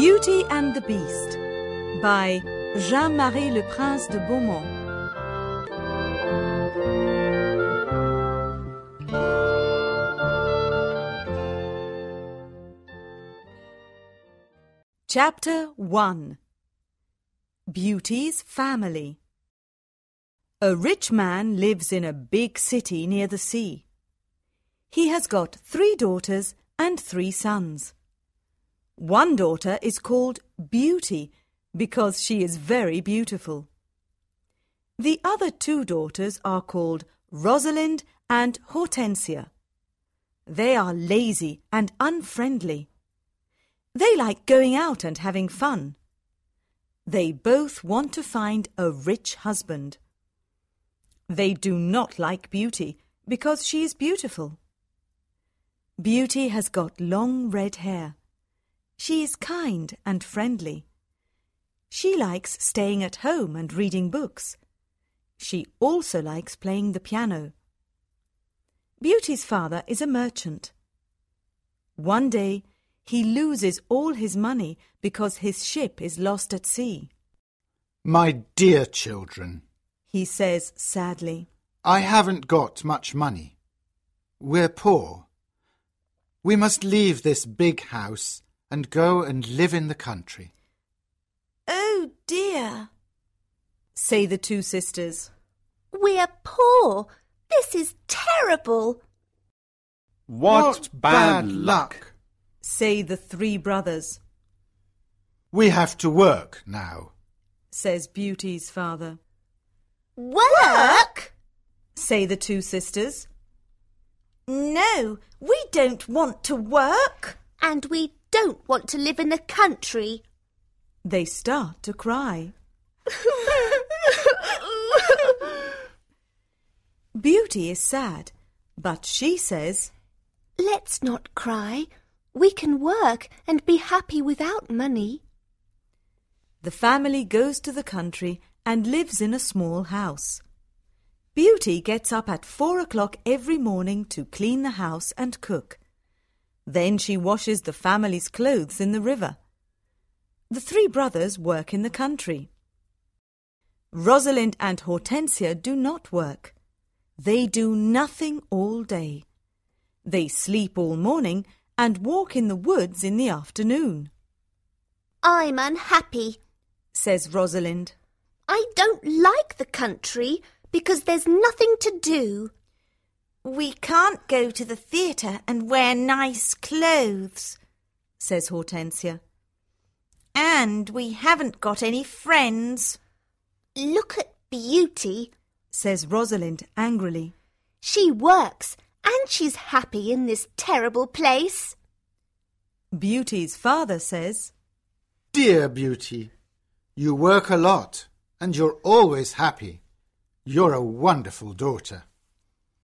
Beauty and the Beast by Jean-Marie Le Prince de Beaumont. Chapter 1 Beauty's Family A rich man lives in a big city near the sea. He has got three daughters and three sons. One daughter is called Beauty because she is very beautiful. The other two daughters are called Rosalind and Hortensia. They are lazy and unfriendly. They like going out and having fun. They both want to find a rich husband. They do not like Beauty because she is beautiful. Beauty has got long red hair. She is kind and friendly. She likes staying at home and reading books. She also likes playing the piano. Beauty's father is a merchant. One day, he loses all his money because his ship is lost at sea. My dear children, He says sadly, I haven't got much money. We're poor. We must leave this big house and go and live in the country. Oh dear, say the two sisters. we're poor. This is terrible. What, bad, luck. say the three brothers, We have to work now. says Beauty's father. Work? Say the two sisters. No, we don't want to work. And we don't want to live in the country. They start to cry. Beauty is sad, but she says, Let's not cry. We can work and be happy without money. The family goes to the country and lives in a small house. Beauty gets up at four o'clock every morning to clean the house and cook. Then she washes the family's clothes in the river. The three brothers work in the country. Rosalind and Hortensia do not work. They do nothing all day. They sleep all morning and walk in the woods in the afternoon, I'm unhappy. says Rosalind. I don't like the country because there's nothing to do. We can't go to the theatre and wear nice clothes, says Hortensia. and we haven't got any friends. Look at Beauty. says Rosalind angrily. She works and she's happy in this terrible place. Beauty's father says, Dear Beauty, you work a lot and you're always happy. You're a wonderful daughter.